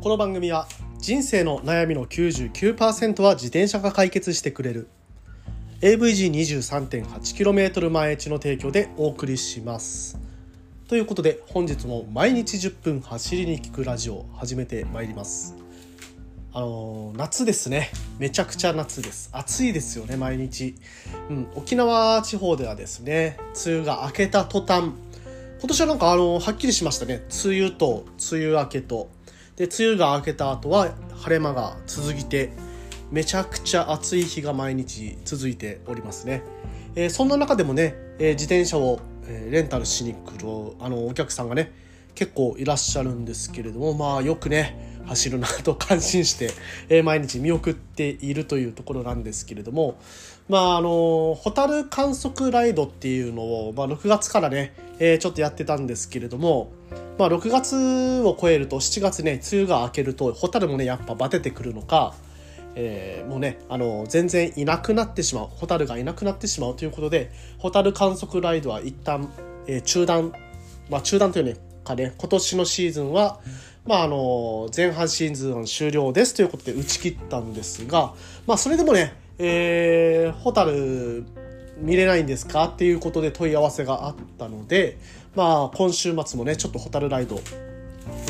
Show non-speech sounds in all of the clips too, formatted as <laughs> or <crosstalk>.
この番組は人生の悩みの99%は自転車が解決してくれる。AVG23.8km 毎日の提供でお送りします。ということで本日も毎日10分走りに聞くラジオ始めてまいります。あの夏ですね。めちゃくちゃ夏です。暑いですよね毎日、うん、沖縄地方ではですね梅雨が明けた途端。今年はなんかあのはっきりしましたね。梅雨と梅雨明けと。で梅雨が明けた後は晴れ間が続いてめちゃくちゃ暑い日が毎日続いておりますね、えー、そんな中でもね、えー、自転車を、レンタルしに来るあのお客さんがね結構いらっしゃるんですけれどもまあよくね走るなと感心して、え、毎日見送っているというところなんですけれどもまああのホタル観測ライドっていうのを、まあ、6月からね、え、ちょっとやってたんですけれどもまあ、6月を超えると7月ね梅雨が明けるとホタルもねやっぱバテてくるのか、えー、もうねあの全然いなくなってしまうホタルがいなくなってしまうということでホタル観測ライドは一旦、えー、中断、まあ、中断というねかね今年のシーズンは、まあ、あの前半シーズン終了ですということで打ち切ったんですが、まあ、それでもね、えー、ホタル見れないんですかっていうことで問い合わせがあったので、まあ、今週末もねちょっとホタルライド、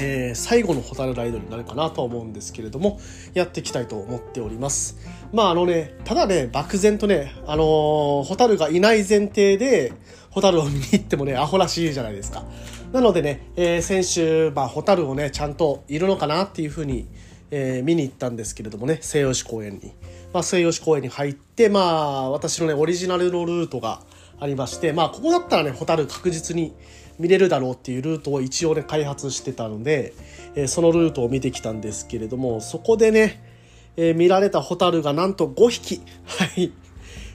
えー、最後のホタルライドになるかなと思うんですけれどもやっていきたいと思っております。まああのねただね漠然とねあのー、ホタルがいない前提でホタルを見に行ってもねアホらしいじゃないですか。なのでね、えー、先週、まあ、ホタルをねちゃんといるのかなっていうふうに、えー、見に行ったんですけれどもね西洋市公園に、まあ、西洋市公園に入ってまあ私のねオリジナルのルートがありまして、まあ、ここだったらね、ホタル確実に見れるだろうっていうルートを一応ね、開発してたので、えー、そのルートを見てきたんですけれども、そこでね、えー、見られたホタルがなんと5匹。はい。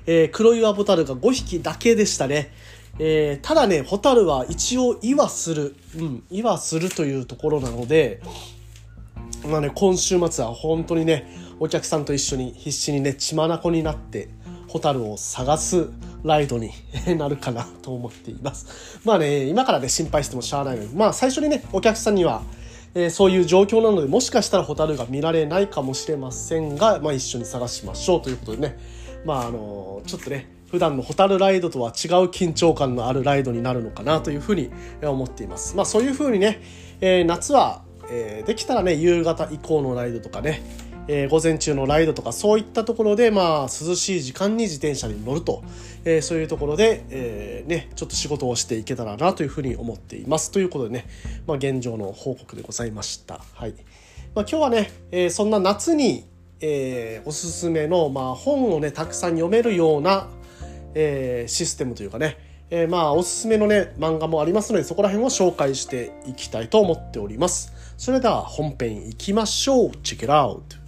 えー、黒岩ホタルが5匹だけでしたね。えー、ただね、ホタルは一応岩はする。うん、岩はするというところなので、まあね、今週末は本当にね、お客さんと一緒に必死にね、血眼になって、ホタルを探すライドに <laughs> なるかなと思っています。まあね、今からね、心配してもしゃあないので、まあ最初にね、お客さんには、えー、そういう状況なので、もしかしたらホタルが見られないかもしれませんが、まあ一緒に探しましょうということでね、まああのー、ちょっとね、普段のホタルライドとは違う緊張感のあるライドになるのかなというふうに思っています。まあそういうふうにね、えー、夏は、えー、できたらね、夕方以降のライドとかね、えー、午前中のライドとかそういったところで、まあ、涼しい時間に自転車に乗ると、えー、そういうところで、えー、ね、ちょっと仕事をしていけたらなというふうに思っています。ということでね、まあ、現状の報告でございました。はい。まあ、今日はね、えそんな夏に、えおすすめの、まあ、本をね、たくさん読めるような、えシステムというかね、えー、まあおすすめのね漫画もありますのでそこら辺を紹介していきたいと思っております。それでは本編いきましょう。Check it out.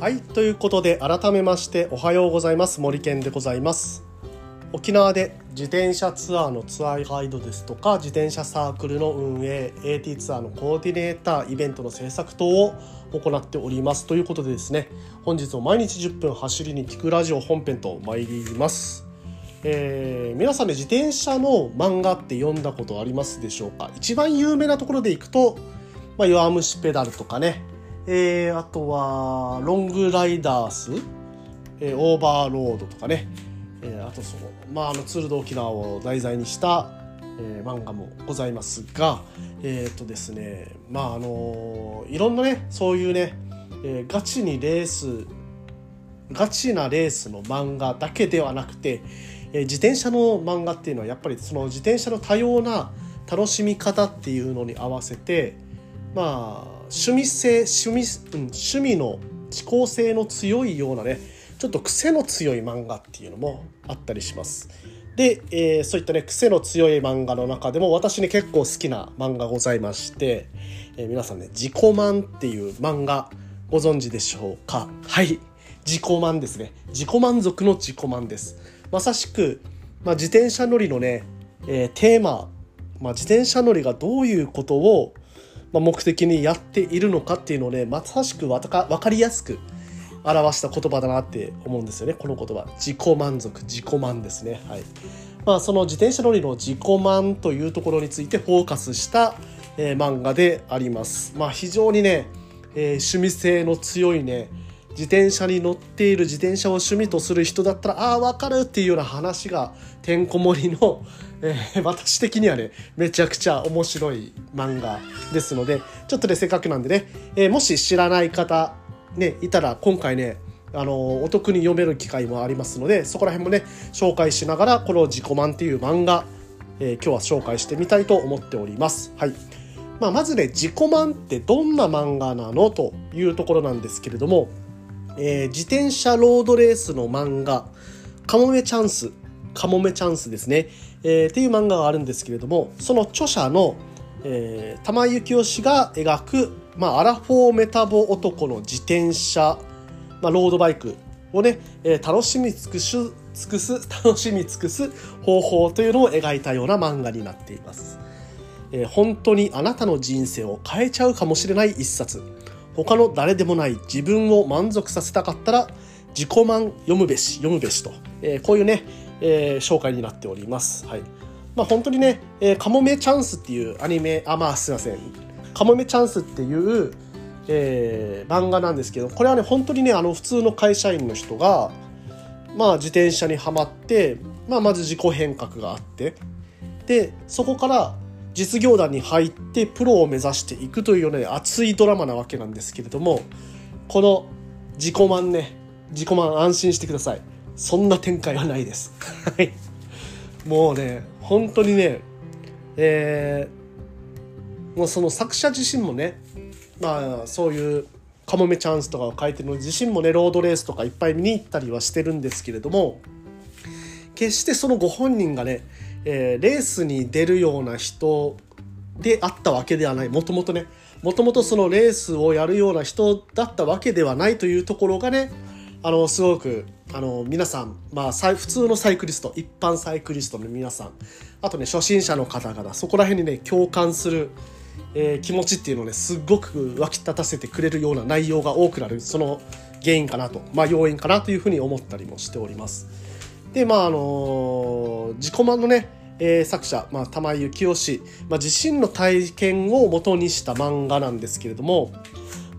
はいということで改めましておはようございます。森健でございます。沖縄で自転車ツアーのツアーガイドですとか自転車サークルの運営 AT ツアーのコーディネーターイベントの制作等を行っておりますということでですね本日も毎日10分走りに聞くラジオ本編と参ります。えー、皆さんね自転車の漫画って読んだことありますでしょうか？一番有名なところでいくと「まあ、弱虫ペダル」とかね。えー、あとはロングライダース、えー、オーバーロードとかね、えー、あとそのまああのツールド沖縄を題材にした、えー、漫画もございますがえっ、ー、とですねまああのいろんなねそういうね、えー、ガチにレースガチなレースの漫画だけではなくて、え、自転車の漫画っていうのはやっぱりその自転車の多様な楽しみ方っていうのに合わせてまあ趣味性趣味,、うん、趣味の思考性の強いようなねちょっと癖の強い漫画っていうのもあったりします。で、えー、そういったね癖の強い漫画の中でも私に結構好きな漫画ございまして、えー、皆さんね「自己満」っていう漫画ご存知でしょうか？はい。自己満ですね。自己満足の自己満です。まさしく、まあ、自転車乗りのね、えー、テーマ、まあ、自転車乗りがどういうことをまあ目的にやっているのかっていうのをねまさしくわかりやすく表した言葉だなって思うんですよねこの言葉自己満足自己満ですねはいまあその自転車乗りの自己満というところについてフォーカスした、えー、漫画でありますまあ非常にね、えー、趣味性の強いね自転車に乗っている自転車を趣味とする人だったらああ分かるっていうような話がてんこ盛りの、えー、私的にはねめちゃくちゃ面白い漫画ですのでちょっとねせっかくなんでね、えー、もし知らない方ねいたら今回ねあのお得に読める機会もありますのでそこら辺もね紹介しながらこの「自己満」っていう漫画、えー、今日は紹介してみたいと思っております。はいまあ、まずね「自己満」ってどんな漫画なのというところなんですけれども、えー、自転車ロードレースの漫画「カモメチャンス」カモメチャンスですね、えー、っていう漫画があるんですけれどもその著者の、えー、玉井幸雄氏が描く、まあ、アラフォーメタボ男の自転車まあ、ロードバイクをね、えー、楽しみ尽くす尽くす <laughs> 楽しみ尽くす方法というのを描いたような漫画になっています、えー、本当にあなたの人生を変えちゃうかもしれない一冊。他の誰でもない自分を満足させたかったら自己満読むべし読むべしと、えー、こういうね、えー、紹介になっております。はい。まあ本当にね、えー、カモメチャンスっていうアニメあまあすいません。カモメチャンスっていうえー、漫画なんですけどこれはね本当にねあの普通の会社員の人が、まあ、自転車にはまって、まあ、まず自己変革があってでそこから実業団に入ってプロを目指していくというような、ね、熱いドラマなわけなんですけれどもこの自己満ね自己満安心してください。そんな展開はないです。もうね本当にねえー、もうその作者自身もねまあそういうカモメチャンスとかを書いてるの自身もねロードレースとかいっぱい見に行ったりはしてるんですけれども決してそのご本人がね、えー、レースに出るような人であったわけではない。もともとねもともとそのレースをやるような人だったわけではないというところがねあのすごくあの皆さん、まあ、普通のサイクリスト一般サイクリストの皆さんあとね初心者の方々そこら辺にね共感するえー、気持ちっていうのをねすっごく湧き立たせてくれるような内容が多くなるその原因かなと、まあ、要因かなというふうに思ったりもしております。でまああの、自己満のね、えー、作者、まあ、玉井幸雄氏、まあ、自身の体験を元にした漫画なんですけれども、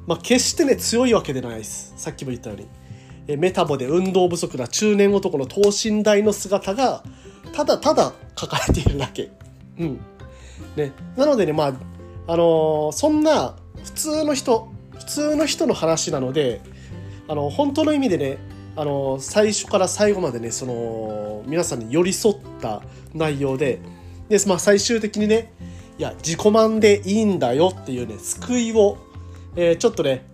まあ、決してね強いわけでないですさっきも言ったように。えメタボで運動不足な中年男の等身大の姿がただただ書かれているだけ。うんね、なのでね、まあ、あのそんな普通の人普通の人の話なのであの本当の意味でねあの最初から最後までねその皆さんに寄り添った内容でで、まあ、最終的にねいや自己満でいいんだよっていうね救いを、えー、ちょっとね、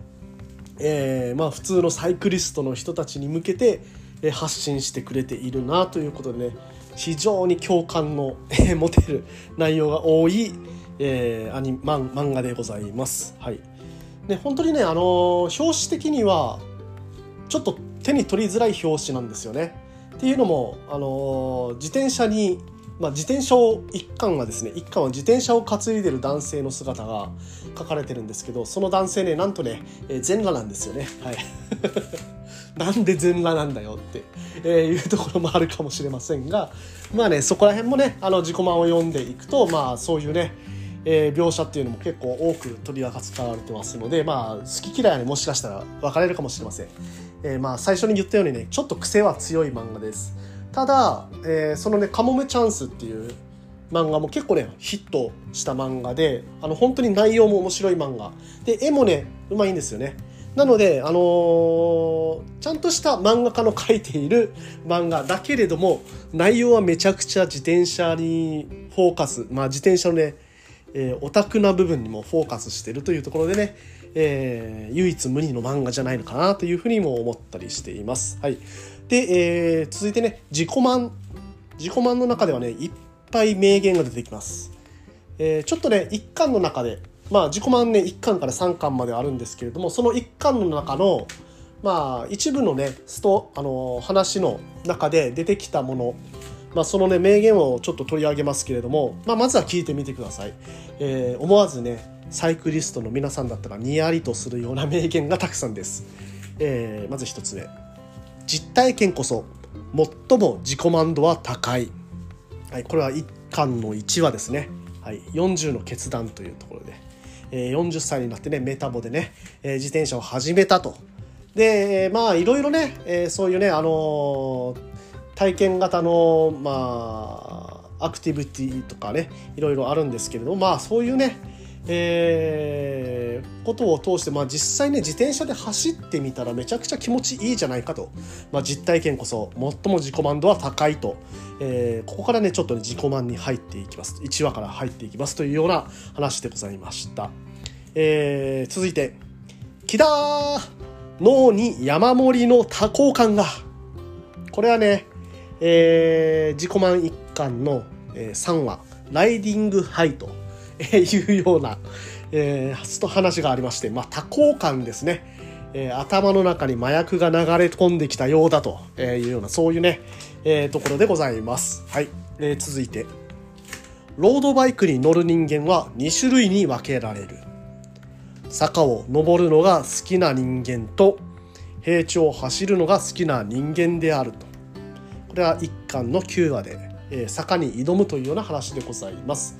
えー、まあ普通のサイクリストの人たちに向けて、えー、発信してくれているなということでね非常に共感の、え、持てる内容が多いえー、アニ漫漫画でございます。はい。で本当にねあの表紙的にはちょっと手に取りづらい表紙なんですよね。っていうのもあの自転車にまあ、自転車を一巻はですね一巻は自転車を担いでる男性の姿が書かれてるんですけどその男性ねなんとね、えー、全裸なんですよねはい <laughs> なんで全裸なんだよって、えー、いうところもあるかもしれませんがまあねそこら辺もねあの自己満を読んでいくとまあそういうねえー、描写っていうのも結構多く取り扱われてますので、まあ、好き嫌いはね、もしかしたら分かれるかもしれません。えー、まあ、最初に言ったようにね、ちょっと癖は強い漫画です。ただ、えー、そのね、カモメチャンスっていう漫画も結構ね、ヒットした漫画で、あの、本当に内容も面白い漫画。で、絵もね、うまいんですよね。なので、あのー、ちゃんとした漫画家の描いている漫画だけれども、内容はめちゃくちゃ自転車にフォーカス、まあ自転車のね、えー、オタクな部分にもフォーカスしてるというところでね、えー、唯一無二の漫画じゃないのかなというふうにも思ったりしています。はい。で、えー、続いてね、自己満。自己満の中ではね、いっぱい名言が出てきます。えー、ちょっとね、1巻の中で、まあ自己満ね、1巻から3巻まであるんですけれども、その1巻の中の、まあ一部のね、スト、あの話の中で出てきたもの、まあ、そのね名言をちょっと取り上げますけれども、まあ、まずは聞いてみてください、えー、思わずねサイクリストの皆さんだったらにやりとするような名言がたくさんです、えー、まず1つ目。実体験こそ最も自己満度は高い、はい、これは1巻の1話ですね、はい、40の決断というところで、えー、40歳になってねメタボでね、え、自転車を始めたと。でまあいろいろね、え、そういうねあの体験型のまあアクティビティとかねいろいろあるんですけれどまあそういうねえー、ことを通して、まあ、実際ね自転車で走ってみたらめちゃくちゃ気持ちいいじゃないかと、まあ、実体験こそ最も自己満度は高いと、えー、ここからねちょっとね自己満に入っていきます。1話から入っていきますというような話でございました、えー、続いて「木田脳に山盛りの多幸感が」これはね、えー、自己満一巻の、えー、3話「ライディングハイ」と <laughs> いうような、えー、と話がありまして、まあ、多幸感ですね。えー、頭の中に麻薬が流れ込んできたようだというような、そういうね、えー、ところでございます。はい。えー、続いて、ロードバイクに乗る人間は2種類に分けられる。坂を登るのが好きな人間と、平地を走るのが好きな人間であると。これは一巻の9話で、えー、坂に挑むというような話でございます。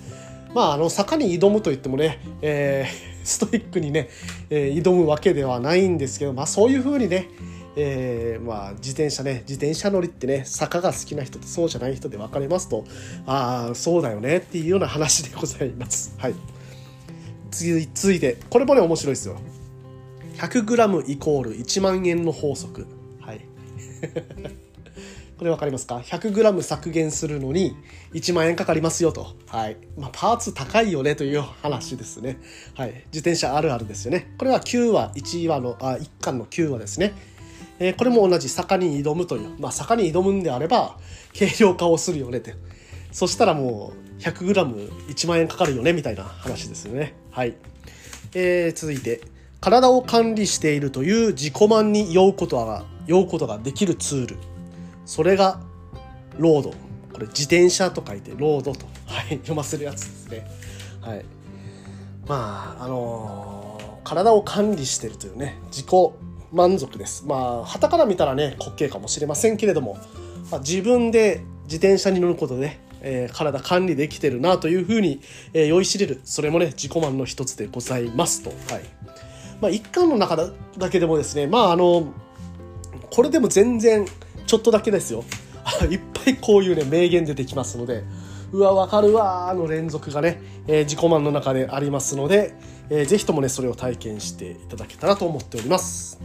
まあ、あの坂に挑むといってもね、えー、<laughs> ストイックにね、えー、挑むわけではないんですけど、まあ、そういうふうにね、えー、まあ、自転車ね自転車乗りってね坂が好きな人とそうじゃない人で分かれますとああそうだよねっていうような話でございます。はい、次続いてこれもね面白いですよ。100g イコール1万円の法則。はい <laughs> これ分かりますか ?100g 削減するのに1万円かかりますよと。はい。まあ、パーツ高いよねという話ですね。はい。自転車あるあるですよね。これは9話、1話の、あ、1巻の9話ですね。えー、これも同じ坂に挑むという。まあ、坂に挑むんであれば、軽量化をするよねって。そしたらもう 100g1 万円かかるよねみたいな話ですよね。はい。えー、続いて、体を管理しているという自己満に酔うことが、酔うことができるツール。それがロード。これ自転車と書いてロードと、はい、読ませるやつですね。はい。まああのー、体を管理してるというね自己満足です。まあ旗から見たらね滑稽かもしれませんけれども、まあ、自分で自転車に乗ることでねえー、体管理できてるなというふうに、えー、酔いしれる。それもね自己満の一つでございますと。はい。まあ、一巻の中だけでもですねまああのこれでも全然ちょっとだけですよ。<laughs> いっぱいこういうね名言出てきますのでうわわかるわの連続がね、えー、自己満の中でありますので、えー、ぜひともねそれを体験していただけたらと思っております。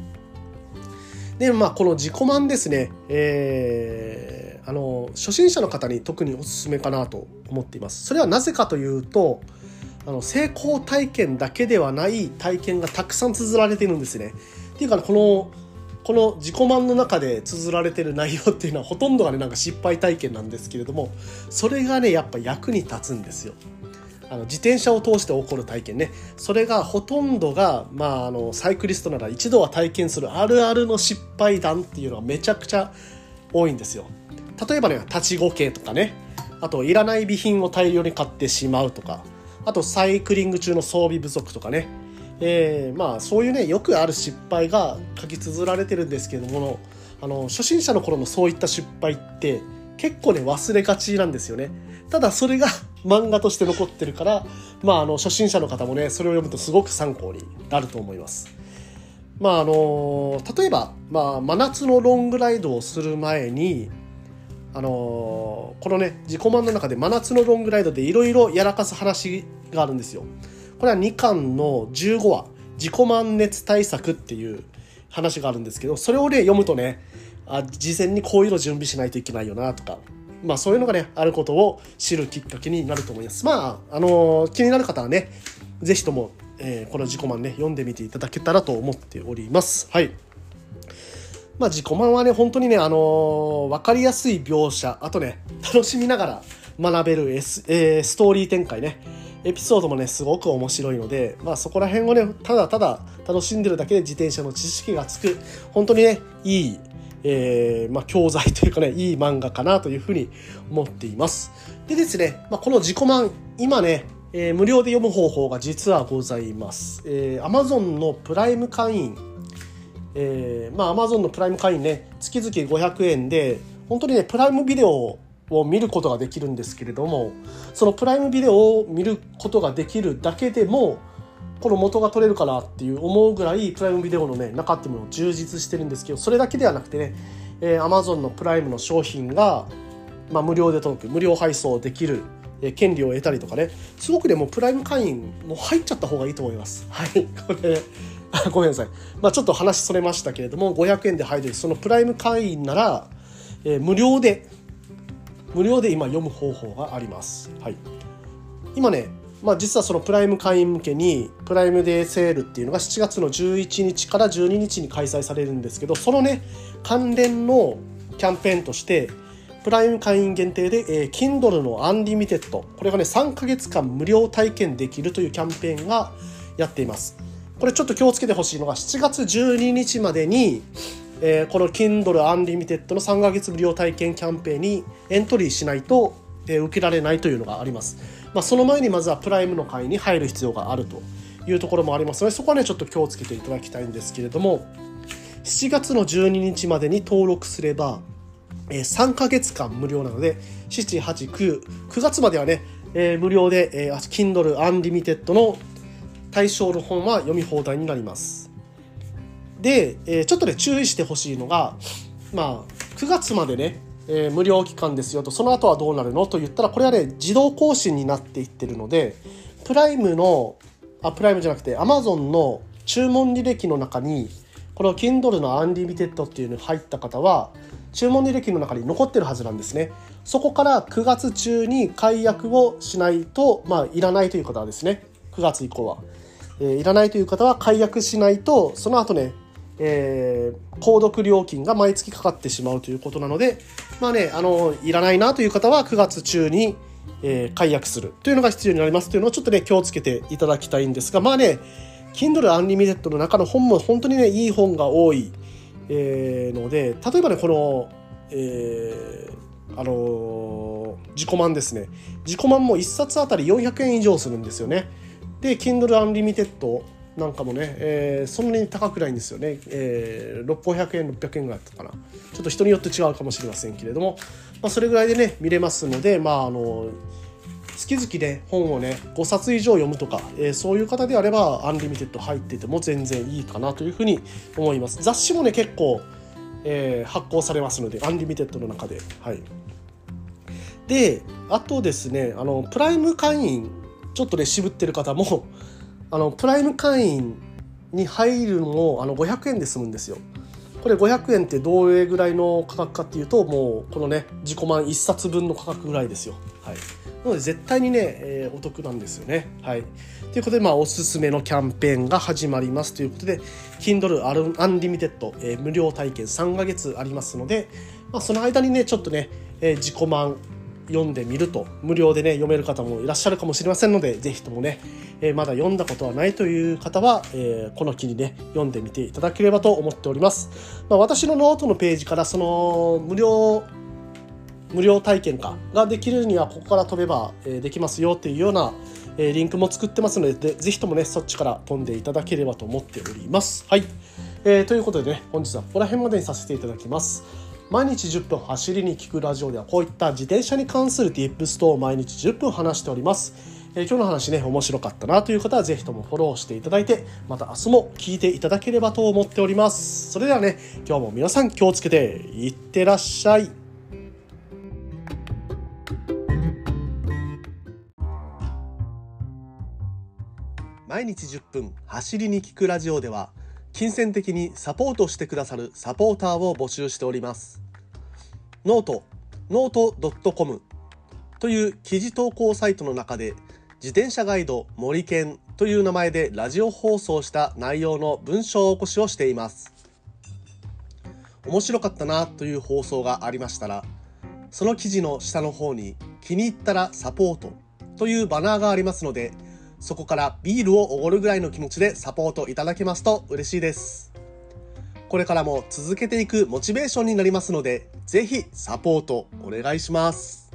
でまあこの自己満ですね、えー、あの初心者の方に特におすすめかなと思っています。それはなぜかというとあの成功体験だけではない体験がたくさん綴られているんですね。っていうかこのこの自己満の中で綴られてる内容っていうのはほとんどがねなんか失敗体験なんですけれどもそれがねやっぱ役に立つんですよ。あの自転車を通して起こる体験ねそれがほとんどが、まあ、あのサイクリストなら一度は体験するあるあるの失敗談っていうのがめちゃくちゃ多いんですよ。例えばね立ちごけとかねあといらない備品を大量に買ってしまうとかあとサイクリング中の装備不足とかねえー、まあそういうねよくある失敗が書き綴られてるんですけどもあの初心者の頃のそういった失敗って結構ね忘れがちなんですよね。ただそれが <laughs> 漫画として残ってるからまああの初心者の方もねそれを読むとすごく参考になると思います。まああの例えば、まあ、真夏のロングライドをする前にあのこのね自己満の中で真夏のロングライドでいろいろやらかす話があるんですよ。これは2巻の15話自己満熱対策っていう話があるんですけどそれをね読むとねあ事前にこういうの準備しないといけないよなとかまあそういうのがねあることを知るきっかけになると思います。まああのー、気になる方はね是非とも、えー、この自己満ね読んでみていただけたらと思っております。はい。まあ自己満はね本当にねあのー、分かりやすい描写あとね楽しみながら学べる、S えー、ストーリー展開ね。エピソードもねすごく面白いので、まあ、そこら辺をねただただ楽しんでるだけで自転車の知識がつく本当にねいい、えーまあ、教材というかねいい漫画かなというふうに思っていますでですね、まあ、この自己満今ねえー、無料で読む方法が実はございます。えー、Amazon のプライム会員えー、まあ Amazon のプライム会員ね月々500円で本当にねプライムビデオをを見ることができるんですけれどもそのプライムビデオを見ることができるだけでもこの元が取れるかなっていう思うぐらいプライムビデオのね中っていうもの充実してるんですけどそれだけではなくてね、えー、Amazon のプライムの商品が、まあ、無料で届く無料配送できるえ権利を得たりとかねすごくでもプライム会員も入っちゃった方がいいと思います。はい。<laughs> これごめんなさい、まあ、ちょっと話それましたけれども500円で入るそのプライム会員なら、えー、無料で無料で今読む方法があります。はい、今ね、まあ、実はそのプライム会員向けにプライムデーセールっていうのが7月の11日から12日に開催されるんですけどそのね関連のキャンペーンとしてプライム会員限定で、えー、Kindle のアンリミテッドこれがね3ヶ月間無料体験できるというキャンペーンがやっていますこれちょっと気をつけてほしいのが7月12日までにえー、この Kindle Unlimited の3ヶ月無料体験キャンペーンにエントリーしないと、えー、受けられないというのがあります。まあ、その前にまずはプライムの会に入る必要があるというところもありますので、そこはね、ちょっと気をつけていただきたいんですけれども、7月の12日までに登録すれば、えー、3ヶ月間無料なので、7、8、9、9月まではね、えー、無料で、えー、Kindle Unlimited の対象の本は読み放題になります。で、えー、ちょっとね注意してほしいのがまあ9月までね、えー、無料期間ですよとその後はどうなるのと言ったらこれはね自動更新になっていってるのでプライムのあプライムじゃなくて Amazon の注文履歴の中にこの Kindle のアンリミテッドっていうのに入った方は注文履歴の中に残ってるはずなんですね。そこから9月中に解約をしないと、まあ、いらないという方はですね、9月以降は。えー、いらないという方は解約しないと、その後ね、えー、購読料金が毎月かかってしまうということなので、まあね、あの、いらないなという方は9月中に、えー、解約するというのが必要になりますというのをちょっとね、気をつけていただきたいんですが、まあね、Kindle Unlimited の中の本も本当にね、いい本が多い、えー、ので、例えばね、この、えー、あのー、自己満ですね。自己満も1冊あたり400円以上するんですよね。で、Kindle Unlimited なんかもね、えー、そんなに高くないんですよね、えー、600円600円ぐらいだったかな。ちょっと人によって違うかもしれませんけれども、まあ、それぐらいでね見れますのでまああの月々で本をね5冊以上読むとか、えー、そういう方であれば Unlimited 入ってても全然いいかなというふうに思います。雑誌もね結構、えー、発行されますので Unlimited の中で。はい。であとですねあのプライム会員ちょっとね渋ってる方もあのプライム会員に入るのもあの500円で済むんですよ。これ500円ってどれぐらいの価格かっていうともうこのね自己満1冊分の価格ぐらいですよ。はい、なので絶対にね、えー、お得なんですよね。はい、ということでまあおすすめのキャンペーンが始まりますということで Kindle Unlimited、えー、無料体験3ヶ月ありますので、まあ、その間にねちょっとね、えー、じこまん読んでみると無料でね読める方もいらっしゃるかもしれませんので是非ともねえー、まだ読んだことはないという方は、えー、この機にね、読んでみていただければと思っております。まあ、私のノートのページからその無料無料体験かができるにはここから飛べば、えー、できますよっていうような、えー、リンクも作ってますのででぜひともねそっちから飛んでいただければと思っております。はい、えー、ということでね本日はここら辺までにさせていただきます。毎日10分走りに聞くラジオではこういった自転車に関する Tips 等を毎日10分話しております。えー、今日の話ね、面白かったなという方はぜひともフォローしていただいて、また明日も聞いていただければと思っております。それではね、今日も皆さん気をつけていってらっしゃい。毎日10分走りに聞くラジオでは、金銭的にサポートしてくださるサポーターを募集しております。 note、note .com という記事投稿サイトの中で自転車ガイド森健という名前でラジオ放送した内容の文章起こしをしています。面白かったなという放送がありましたら、その記事の下の方に気に入ったらサポートというバナーがありますので、そこからビールをおごるぐらいの気持ちでサポートいただけますと嬉しいです。これからも続けていくモチベーションになりますので、ぜひサポートお願いします。